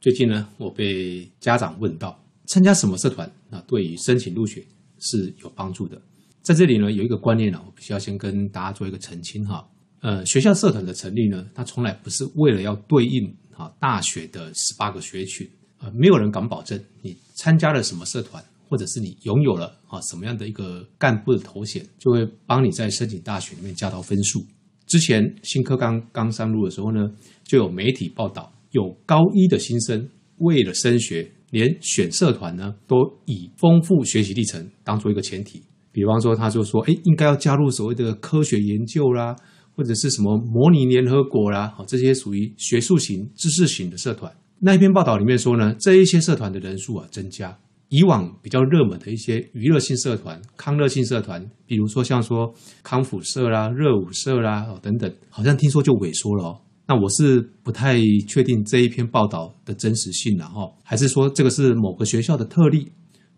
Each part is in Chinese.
最近呢，我被家长问到参加什么社团啊，对于申请入学是有帮助的。在这里呢，有一个观念呢，我必须要先跟大家做一个澄清哈。呃，学校社团的成立呢，它从来不是为了要对应啊大学的十八个学群。呃，没有人敢保证你参加了什么社团，或者是你拥有了啊什么样的一个干部的头衔，就会帮你在申请大学里面加到分数。之前新课刚刚上路的时候呢，就有媒体报道，有高一的新生为了升学，连选社团呢都以丰富学习历程当做一个前提。比方说，他就说，哎，应该要加入所谓的科学研究啦，或者是什么模拟联合国啦，好，这些属于学术型、知识型的社团。那一篇报道里面说呢，这一些社团的人数啊增加。以往比较热门的一些娱乐性社团、康乐性社团，比如说像说康复社啦、热舞社啦等等，好像听说就萎缩了哦。那我是不太确定这一篇报道的真实性了哈，还是说这个是某个学校的特例？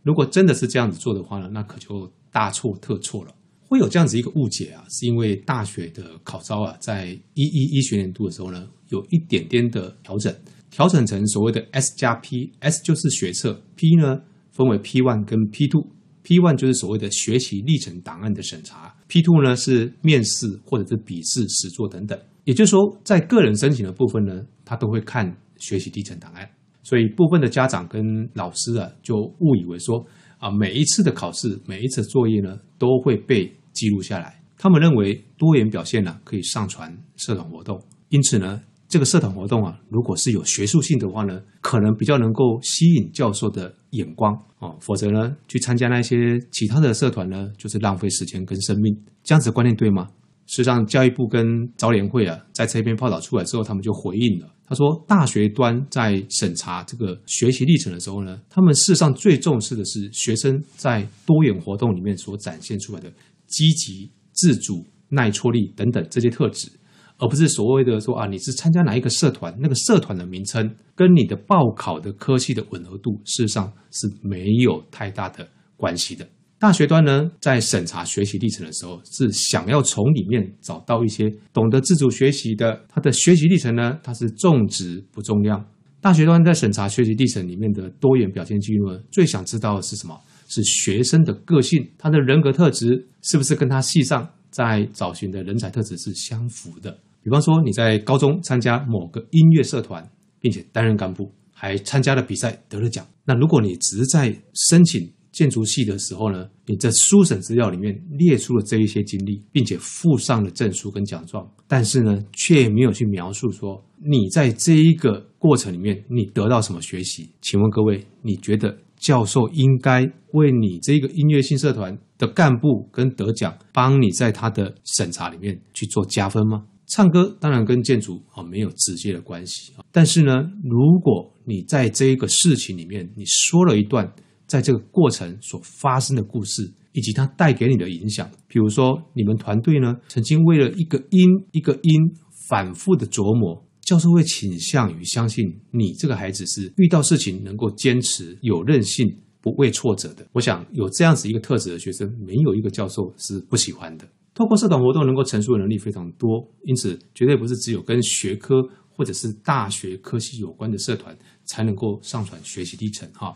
如果真的是这样子做的话呢，那可就大错特错了。会有这样子一个误解啊，是因为大学的考招啊，在一一一学年度的时候呢，有一点点的调整，调整成所谓的 S 加 P，S 就是学测，P 呢，分为 P one 跟 P two P one 就是所谓的学习历程档案的审查，P two 呢是面试或者是笔试、实作等等。也就是说，在个人申请的部分呢，他都会看学习历程档案。所以部分的家长跟老师啊，就误以为说啊，每一次的考试、每一次作业呢，都会被记录下来。他们认为多元表现呢，可以上传社团活动，因此呢。这个社团活动啊，如果是有学术性的话呢，可能比较能够吸引教授的眼光哦。否则呢，去参加那些其他的社团呢，就是浪费时间跟生命。这样子观念对吗？事实上，教育部跟招联会啊，在这篇报道出来之后，他们就回应了。他说，大学端在审查这个学习历程的时候呢，他们事实上最重视的是学生在多元活动里面所展现出来的积极、自主、耐挫力等等这些特质。而不是所谓的说啊，你是参加哪一个社团，那个社团的名称跟你的报考的科系的吻合度，事实上是没有太大的关系的。大学端呢，在审查学习历程的时候，是想要从里面找到一些懂得自主学习的，他的学习历程呢，它是重质不重量。大学端在审查学习历程里面的多元表现记录呢，最想知道的是什么？是学生的个性，他的人格特质是不是跟他系上在找寻的人才特质是相符的。比方说你在高中参加某个音乐社团，并且担任干部，还参加了比赛得了奖。那如果你只是在申请建筑系的时候呢，你在书审资料里面列出了这一些经历，并且附上了证书跟奖状，但是呢，却没有去描述说你在这一个过程里面你得到什么学习。请问各位，你觉得？教授应该为你这个音乐性社团的干部跟得奖，帮你在他的审查里面去做加分吗？唱歌当然跟建筑啊没有直接的关系啊，但是呢，如果你在这一个事情里面，你说了一段在这个过程所发生的故事，以及它带给你的影响，比如说你们团队呢曾经为了一个音一个音反复的琢磨。教授会倾向于相信你这个孩子是遇到事情能够坚持、有韧性、不畏挫折的。我想有这样子一个特质的学生，没有一个教授是不喜欢的。透过社团活动能够陈述的能力非常多，因此绝对不是只有跟学科或者是大学科系有关的社团才能够上传学习历程哈。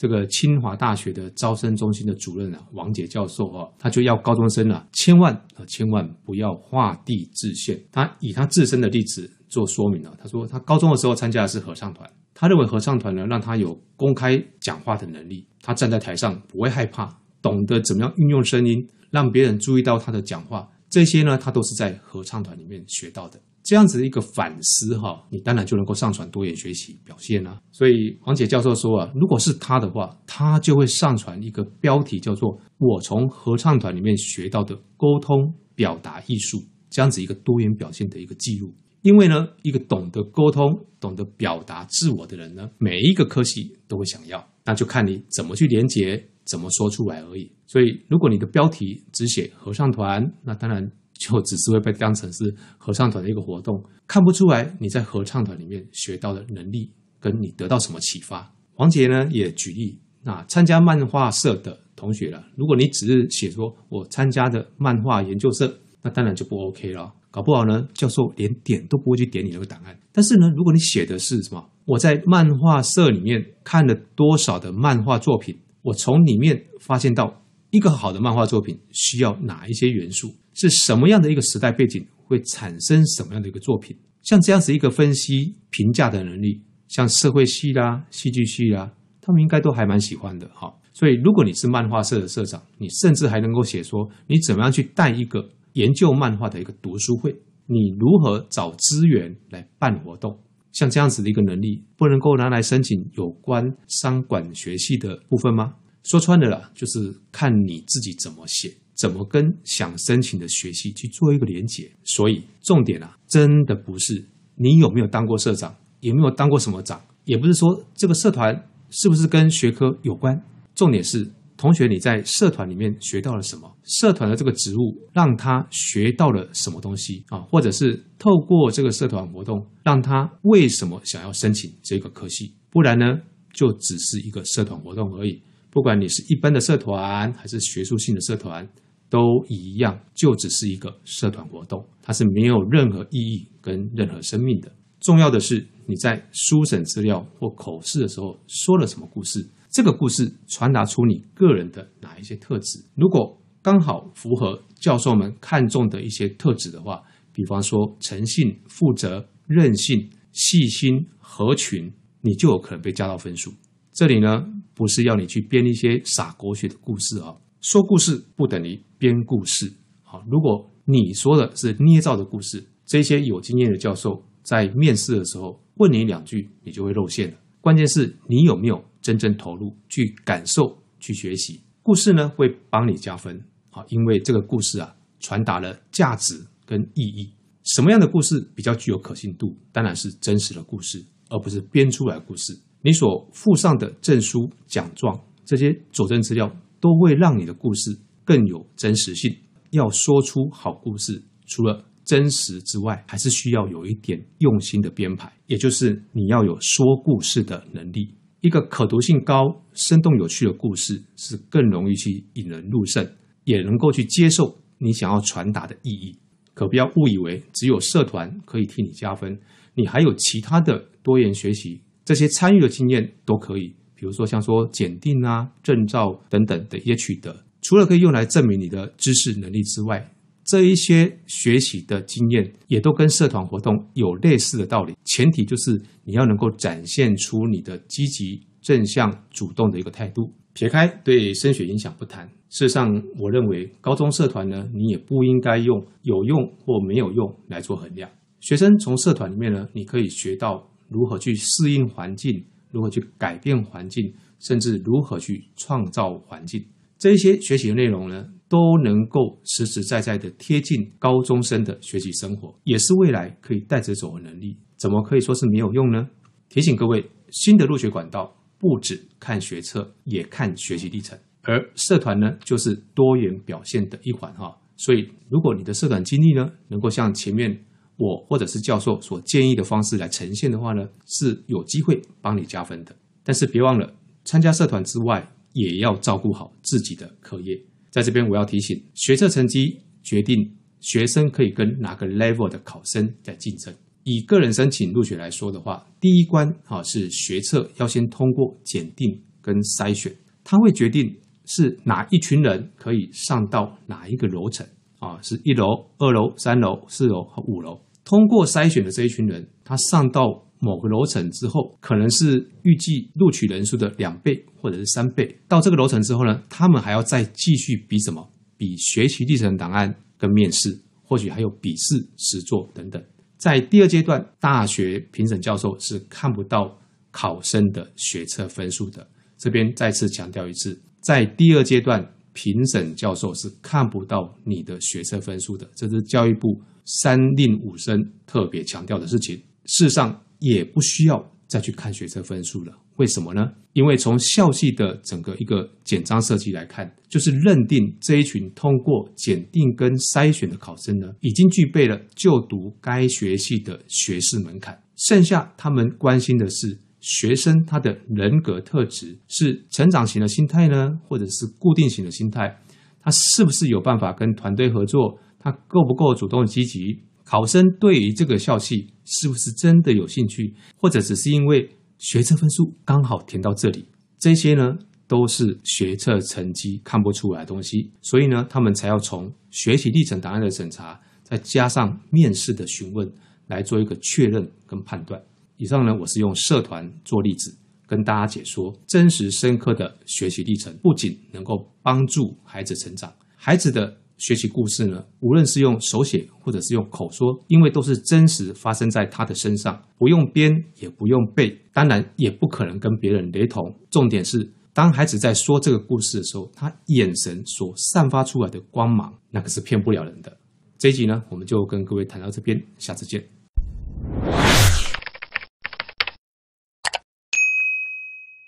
这个清华大学的招生中心的主任啊，王杰教授啊，他就要高中生啊，千万啊千万不要画地自限。他以他自身的例子做说明了。他说他高中的时候参加的是合唱团，他认为合唱团呢让他有公开讲话的能力，他站在台上不会害怕，懂得怎么样运用声音让别人注意到他的讲话，这些呢他都是在合唱团里面学到的。这样子的一个反思哈，你当然就能够上传多元学习表现啦。所以黄杰教授说啊，如果是他的话，他就会上传一个标题叫做“我从合唱团里面学到的沟通表达艺术”这样子一个多元表现的一个记录。因为呢，一个懂得沟通、懂得表达自我的人呢，每一个科系都会想要，那就看你怎么去连接，怎么说出来而已。所以，如果你的标题只写合唱团，那当然。就只是会被当成是合唱团的一个活动，看不出来你在合唱团里面学到的能力，跟你得到什么启发。王杰呢也举例，那参加漫画社的同学了，如果你只是写说我参加的漫画研究社，那当然就不 OK 了。搞不好呢，教授连点都不会去点你那个档案。但是呢，如果你写的是什么，我在漫画社里面看了多少的漫画作品，我从里面发现到一个好的漫画作品需要哪一些元素，是什么样的一个时代背景会产生什么样的一个作品。像这样子一个分析评价的能力，像社会系啦、戏剧系啦，他们应该都还蛮喜欢的哈。所以，如果你是漫画社的社长，你甚至还能够写说你怎么样去带一个研究漫画的一个读书会，你如何找资源来办活动，像这样子的一个能力，不能够拿来申请有关商管学系的部分吗？说穿了啦，就是看你自己怎么写，怎么跟想申请的学系去做一个连结。所以，重点啊，真的不是你有没有当过社长，有没有当过什么长，也不是说这个社团是不是跟学科有关。重点是，同学你在社团里面学到了什么？社团的这个职务让他学到了什么东西啊？或者是透过这个社团活动，让他为什么想要申请这个科系？不然呢，就只是一个社团活动而已。不管你是一般的社团还是学术性的社团，都一样，就只是一个社团活动，它是没有任何意义跟任何生命的。重要的是你在书审资料或口试的时候说了什么故事。这个故事传达出你个人的哪一些特质？如果刚好符合教授们看重的一些特质的话，比方说诚信、负责、韧性、细心、合群，你就有可能被加到分数。这里呢，不是要你去编一些傻狗血的故事啊，说故事不等于编故事。好，如果你说的是捏造的故事，这些有经验的教授在面试的时候问你两句，你就会露馅了。关键是你有没有真正投入去感受、去学习。故事呢，会帮你加分好，因为这个故事啊传达了价值跟意义。什么样的故事比较具有可信度？当然是真实的故事，而不是编出来的故事。你所附上的证书、奖状这些佐证资料，都会让你的故事更有真实性。要说出好故事，除了真实之外，还是需要有一点用心的编排，也就是你要有说故事的能力。一个可读性高、生动有趣的故事，是更容易去引人入胜，也能够去接受你想要传达的意义。可不要误以为只有社团可以替你加分，你还有其他的多元学习这些参与的经验都可以。比如说像说检定啊、证照等等的一些取得，除了可以用来证明你的知识能力之外，这一些学习的经验也都跟社团活动有类似的道理，前提就是你要能够展现出你的积极、正向、主动的一个态度。撇开对升学影响不谈，事实上，我认为高中社团呢，你也不应该用有用或没有用来做衡量。学生从社团里面呢，你可以学到如何去适应环境，如何去改变环境，甚至如何去创造环境。这一些学习的内容呢，都能够实实在在的贴近高中生的学习生活，也是未来可以带着走的能力。怎么可以说是没有用呢？提醒各位，新的入学管道不只看学测，也看学习历程。而社团呢，就是多元表现的一环哈。所以，如果你的社团经历呢，能够像前面我或者是教授所建议的方式来呈现的话呢，是有机会帮你加分的。但是别忘了，参加社团之外，也要照顾好自己的课业。在这边，我要提醒，学测成绩决定学生可以跟哪个 level 的考生在竞争。以个人申请入学来说的话，第一关啊是学测要先通过检定跟筛选，它会决定是哪一群人可以上到哪一个楼层啊，是一楼、二楼、三楼、四楼和五楼。通过筛选的这一群人，他上到某个楼层之后，可能是预计录取人数的两倍或者是三倍。到这个楼层之后呢，他们还要再继续比什么？比学习历程档案跟面试，或许还有笔试、实作等等。在第二阶段，大学评审教授是看不到考生的学测分数的。这边再次强调一次，在第二阶段，评审教授是看不到你的学测分数的。这是教育部三令五申特别强调的事情。事实上，也不需要再去看学测分数了，为什么呢？因为从校系的整个一个简章设计来看，就是认定这一群通过检定跟筛选的考生呢，已经具备了就读该学系的学士门槛。剩下他们关心的是学生他的人格特质是成长型的心态呢，或者是固定型的心态？他是不是有办法跟团队合作？他够不够主动积极？考生对于这个校系是不是真的有兴趣，或者只是因为学测分数刚好填到这里，这些呢都是学测成绩看不出来的东西，所以呢，他们才要从学习历程档案的审查，再加上面试的询问来做一个确认跟判断。以上呢，我是用社团做例子，跟大家解说真实深刻的学习历程，不仅能够帮助孩子成长，孩子的学习故事呢，无论是用手写或者是用口说，因为都是真实发生在他的身上，不用编也不用背，当然也不可能跟别人雷同。重点是，当孩子在说这个故事的时候，他眼神所散发出来的光芒，那可是骗不了人的。这一集呢，我们就跟各位谈到这边，下次见。